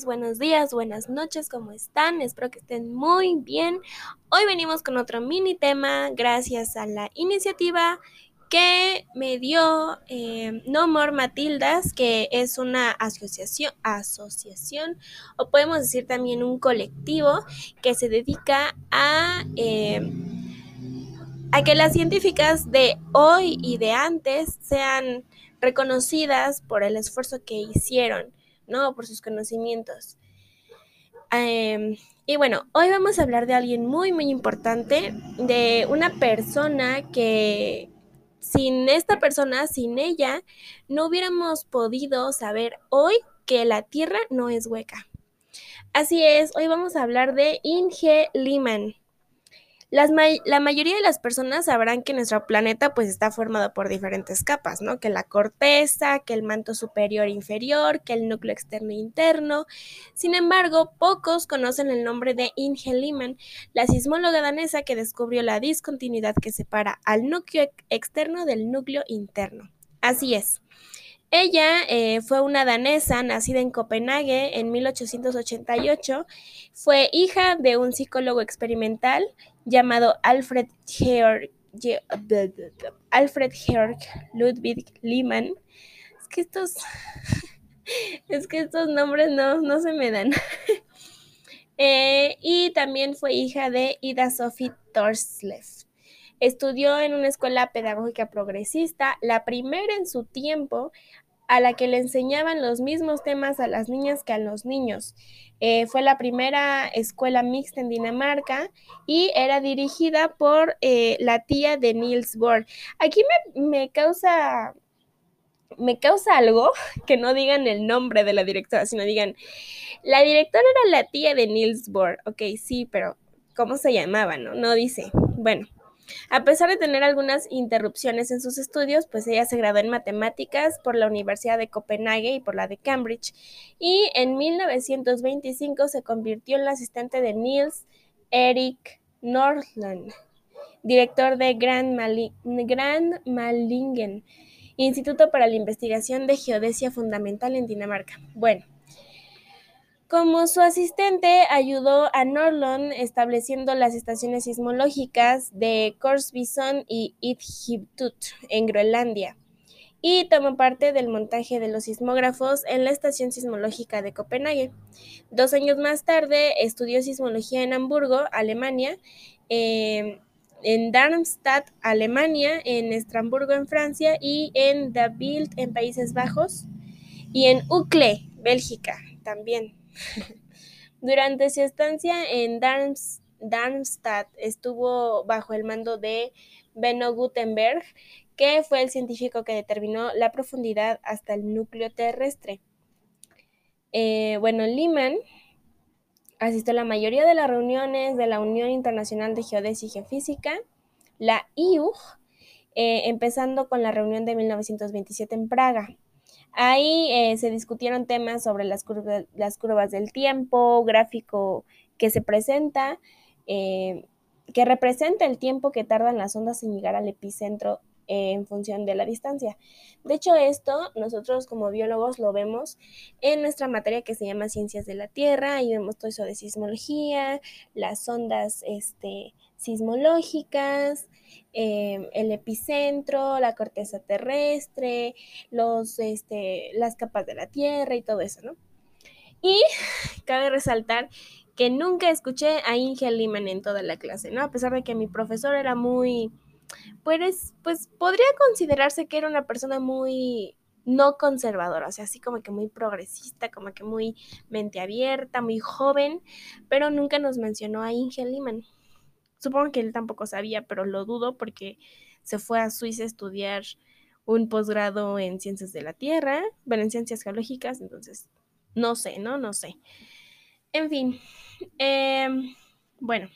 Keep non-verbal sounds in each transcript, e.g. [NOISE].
buenos días, buenas noches, ¿cómo están? Espero que estén muy bien. Hoy venimos con otro mini tema gracias a la iniciativa que me dio eh, No More Matildas, que es una asociación, asociación, o podemos decir también un colectivo que se dedica a... Eh, a que las científicas de hoy y de antes sean reconocidas por el esfuerzo que hicieron, ¿no? Por sus conocimientos. Em, y bueno, hoy vamos a hablar de alguien muy, muy importante, de una persona que sin esta persona, sin ella, no hubiéramos podido saber hoy que la Tierra no es hueca. Así es, hoy vamos a hablar de Inge La mayoría de las personas sabrán que nuestro planeta pues está formado por diferentes capas, ¿no? Que la corteza, que el manto superior e inferior, que el núcleo externo e interno. Sin embargo, pocos conocen el nombre de Inge Lehmann, la sismóloga danesa que descubrió la discontinuidad que separa al núcleo externo del núcleo interno. Así es. Ella eh, fue una danesa nacida en Copenhague en 1888. Fue hija de un psicólogo experimental llamado Alfred Georg, Alfred Georg Ludwig Lehmann. Es que estos, [LAUGHS] es que estos nombres no, se me dan. [LAUGHS] Eh, y también fue hija de Ida Sophie Torsleff. Estudió en una escuela pedagógica progresista, la primera en su tiempo, a la que le enseñaban los mismos temas a las niñas que a los niños. Eh, fue la primera escuela mixta en Dinamarca y era dirigida por eh, la tía de Niels Bohr. Aquí me, causa me causa algo [LAUGHS] que no digan el nombre de la directora, sino digan, la directora era la tía de Niels Bohr. Ok, sí, pero ¿cómo se llamaba? No, no dice. Bueno, a pesar de tener algunas interrupciones en sus estudios, pues ella se graduó en matemáticas por la Universidad de Copenhague y por la de Cambridge, y en 1925 se convirtió en la asistente de Niels Erik Nordland, director de Grand, Grand Malingen, Instituto para la Investigación de Geodesia Fundamental en Dinamarca. Bueno, como su asistente, ayudó a Norlon estableciendo las estaciones sismológicas de Korsbison y Ithibtut en Groenlandia y tomó parte del montaje de los sismógrafos en la estación sismológica de Copenhague. Dos años más tarde estudió sismología en Hamburgo, Alemania, em, en Darmstadt, Alemania, en Estrasburgo, en Francia y en Bild, en Países Bajos y en Uccle, Bélgica, también. [LAUGHS] Durante su estancia en Darmstadt estuvo bajo el mando de Benno Gutenberg, que fue el científico que determinó la profundidad hasta el núcleo terrestre. Eh, bueno, Lehmann asistió a la mayoría de las reuniones de la Unión Internacional de Geodesia y Geofísica, la IUG, eh, empezando con la reunión de 1927 en Praga. Ahí eh, se discutieron temas sobre las curvas, las curvas del tiempo, gráfico que se presenta, eh, que representa el tiempo que tardan las ondas en llegar al epicentro en función de la distancia. De hecho, esto nosotros como biólogos lo vemos en nuestra materia que se llama Ciencias de la Tierra, y vemos todo eso de sismología, las ondas este, sismológicas, em, el epicentro, la corteza terrestre, los, este, las capas de la Tierra y todo eso, ¿no? Y [LAUGHS] cabe resaltar que nunca escuché a Inge Lehmann en toda la clase, ¿no? A pesar de que mi profesor era muy, pues, pues podría considerarse que era una persona muy no conservadora, o sea, así como que muy progresista, como que muy mente abierta, muy joven, pero nunca nos mencionó a Inge Lehmann. Supongo que él tampoco sabía, pero lo dudo porque se fue a Suiza a estudiar un posgrado en ciencias de la Tierra, bueno, en ciencias geológicas, entonces, no sé, ¿no? No sé. En fin, em, bueno.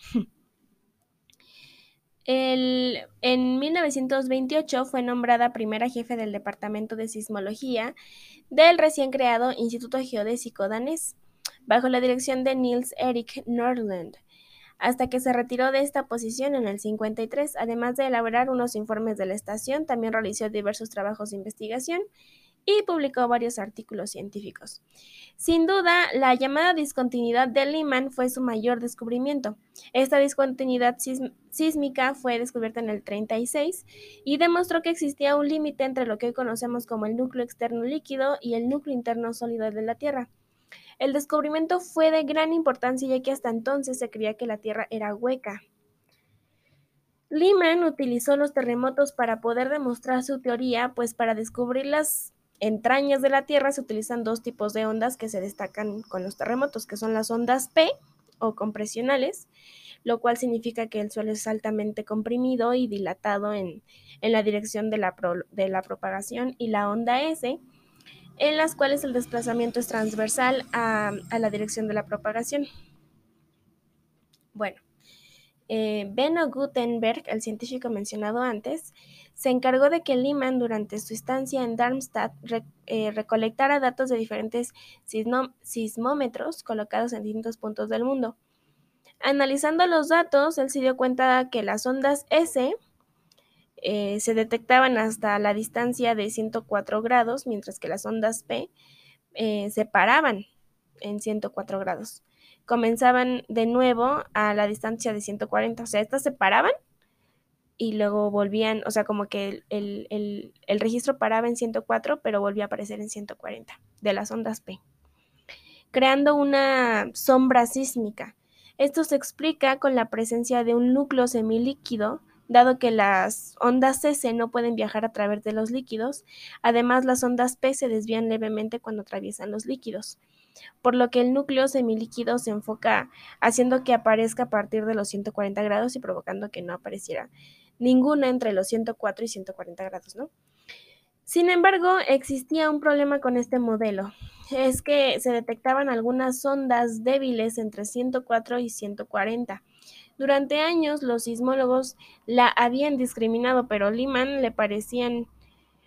En 1928 fue nombrada primera jefe del Departamento de Sismología del recién creado Instituto Geodésico danés, bajo la dirección de Niels Erik Nordland hasta que se retiró de esta posición en el 53. Además de elaborar unos informes de la estación, también realizó diversos trabajos de investigación y publicó varios artículos científicos. Sin duda, la llamada discontinuidad de Lyman fue su mayor descubrimiento. Esta discontinuidad sísmica fue descubierta en el 36 y demostró que existía un límite entre lo que hoy conocemos como el núcleo externo líquido y el núcleo interno sólido de la Tierra. El descubrimiento fue de gran importancia ya que hasta entonces se creía que la Tierra era hueca. Lyman utilizó los terremotos para poder demostrar su teoría, pues para descubrir las entrañas de la Tierra se utilizan dos tipos de ondas que se destacan con los terremotos, que son las ondas P o compresionales, lo cual significa que el suelo es altamente comprimido y dilatado en, la dirección de la, de la, propagación, y la onda S, en las cuales el desplazamiento es transversal a, a la dirección de la propagación. Bueno, eh, Benno Gutenberg, el científico mencionado antes, se encargó de que Lyman, durante su estancia en Darmstadt, eh, recolectara datos de diferentes sismómetros colocados en distintos puntos del mundo. Analizando los datos, él se dio cuenta que las ondas S eh, se detectaban hasta la distancia de 104 grados, mientras que las ondas P se paraban en 104 grados comenzaban de nuevo a la distancia de 140, o sea, estas se paraban y luego volvían, o sea, como que el, registro paraba en 104, pero volvía a aparecer en 140 de las ondas P, creando una sombra sísmica. Esto se explica con la presencia de un núcleo semilíquido, dado que las ondas S no pueden viajar a través de los líquidos, además las ondas P se desvían levemente cuando atraviesan los líquidos por lo que el núcleo semilíquido se enfoca haciendo que aparezca a partir de los 140 grados y provocando que no apareciera ninguna entre los 104 y 140 grados, ¿no? Sin embargo, existía un problema con este modelo. Es que se detectaban algunas ondas débiles entre 104 y 140. Durante años los sismólogos la habían discriminado, pero Lyman le parecían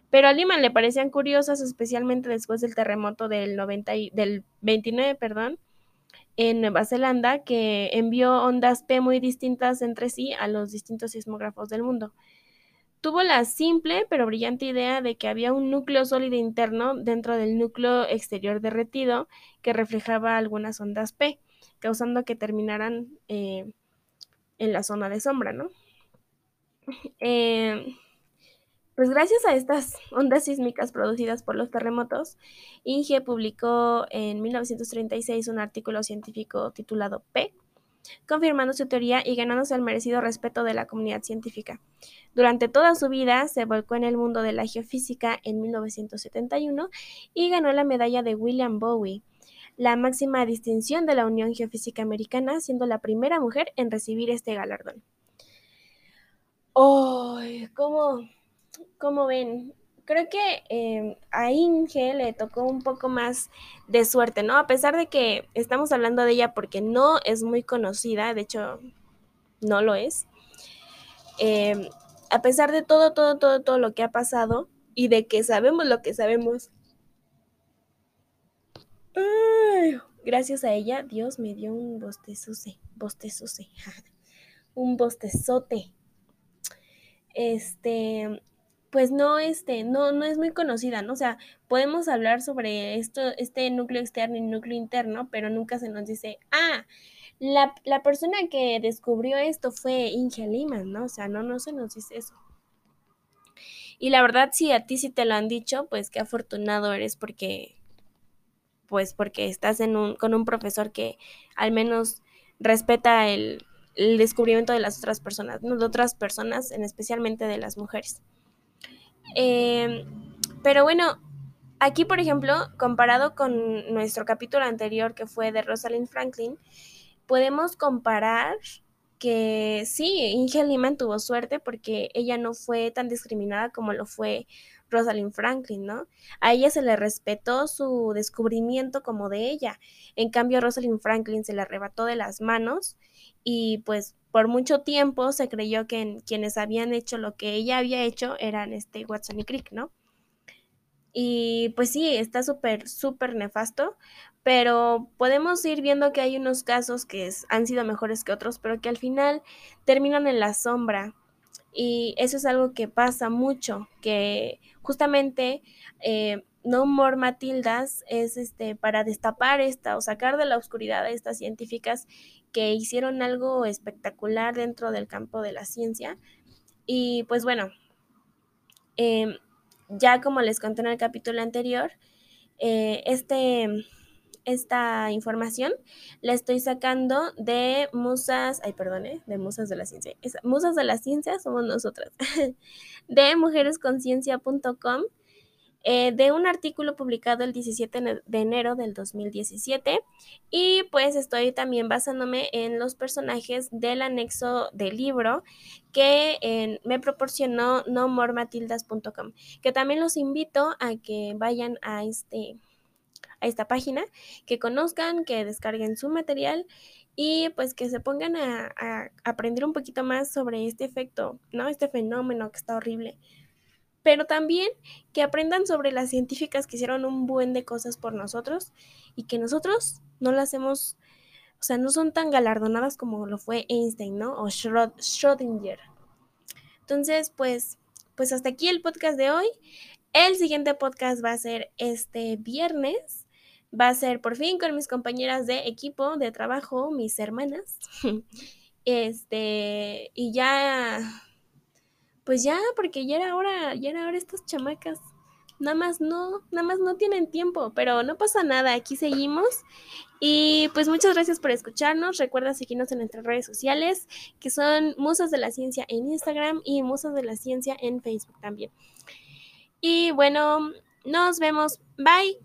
pero a Lima le parecían curiosas, especialmente después del terremoto del, 90 del 29, perdón, en Nueva Zelanda, que envió ondas P muy distintas entre sí a los distintos sismógrafos del mundo. Tuvo la simple pero brillante idea de que había un núcleo sólido interno dentro del núcleo exterior derretido que reflejaba algunas ondas P, causando que terminaran eh, en la zona de sombra, ¿no? Eh, pues gracias a estas ondas sísmicas producidas por los terremotos, Inge publicó en 1936 un artículo científico titulado P, confirmando su teoría y ganándose el merecido respeto de la comunidad científica. Durante toda su vida se volcó en el mundo de la geofísica en 1971 y ganó la medalla de William Bowie, la máxima distinción de la Unión Geofísica Americana, siendo la primera mujer en recibir este galardón. ¡Ay! ¿Cómo? Como ven, creo que em, a Inge le tocó un poco más de suerte, ¿no? A pesar de que estamos hablando de ella porque no es muy conocida, de hecho, no lo es. Em, a pesar de todo, todo, todo, todo lo que ha pasado y de que sabemos lo que sabemos. gracias a ella, Dios me dio un bostezote, bostezote, [LAUGHS] un bostezote. Este, pues no, este, no, no es muy conocida, ¿no? O sea, podemos hablar sobre esto, este núcleo externo y núcleo interno, pero nunca se nos dice, ah, la, la persona que descubrió esto fue Inge Lima, ¿no? O sea, no, no se nos dice eso. Y la verdad, si a ti sí te lo han dicho, pues qué afortunado eres porque, pues porque estás en un, con un profesor que al menos respeta el, el descubrimiento de las otras personas, ¿no? de otras personas, en especialmente de las mujeres. Em, pero bueno, aquí por ejemplo, comparado con nuestro capítulo anterior que fue de Rosalind Franklin, podemos comparar que sí, Inge Lehman tuvo suerte porque ella no fue tan discriminada como lo fue Rosalind Franklin, ¿no? A ella se le respetó su descubrimiento como de ella. En cambio, a Rosalind Franklin se le arrebató de las manos y pues por mucho tiempo se creyó que quienes habían hecho lo que ella había hecho eran este Watson y Crick, ¿no? Y pues sí, está súper, súper nefasto, pero podemos ir viendo que hay unos casos que han sido mejores que otros, pero que al final terminan en la sombra. Y eso es algo que pasa mucho, que justamente eh, No More Matildas es este para destapar esta o sacar de la oscuridad a estas científicas que hicieron algo espectacular dentro del campo de la ciencia. Y pues bueno, em, ya como les conté en el capítulo anterior, eh, este, esta información la estoy sacando de musas, ay perdone, de musas de la ciencia, musas de la ciencia somos nosotras, [LAUGHS] de mujeresconciencia.com eh, de un artículo publicado el 17 de enero del 2017 y pues estoy también basándome en los personajes del anexo del libro que me proporcionó nomormatildas.com que también los invito a que vayan a este a esta página, que conozcan, que descarguen su material y pues que se pongan a, a aprender un poquito más sobre este efecto, ¿no? Este fenómeno que está horrible pero también que aprendan sobre las científicas que hicieron un buen de cosas por nosotros y que nosotros no las hemos, o sea, no son tan galardonadas como lo fue Einstein, ¿no? O Schrödinger. Entonces, pues, pues hasta aquí el podcast de hoy. El siguiente podcast va a ser este viernes. Va a ser por fin con mis compañeras de equipo de trabajo, mis hermanas. [LAUGHS] Este, y ya pues ya, porque ya era hora, ya era hora estas chamacas. Nada más no, nada más no tienen tiempo, pero no pasa nada, aquí seguimos. Y pues muchas gracias por escucharnos. Recuerda seguirnos en nuestras redes sociales, que son Musas de la Ciencia en Instagram y Musas de la Ciencia en Facebook también. Y bueno, nos vemos. Bye.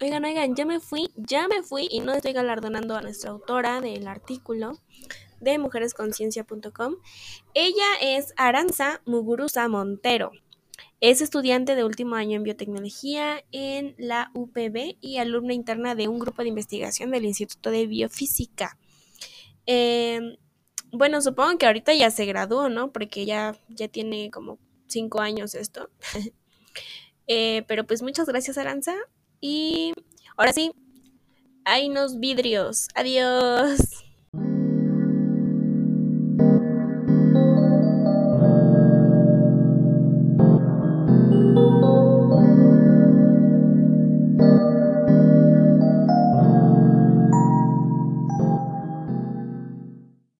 Oigan, oigan, ya me fui, ya me fui y no estoy galardonando a nuestra autora del artículo de mujeresconciencia.com. Ella es Aranza Muguruza Montero. Es estudiante de último año en biotecnología en la UPB y alumna interna de un grupo de investigación del Instituto de Biofísica. Em, bueno, supongo que ahorita ya se graduó, ¿no? Porque ya, ya tiene como cinco años esto. [LAUGHS] Eh, pero pues muchas gracias, Aranza. Y ahora sí, hay unos vidrios. Adiós.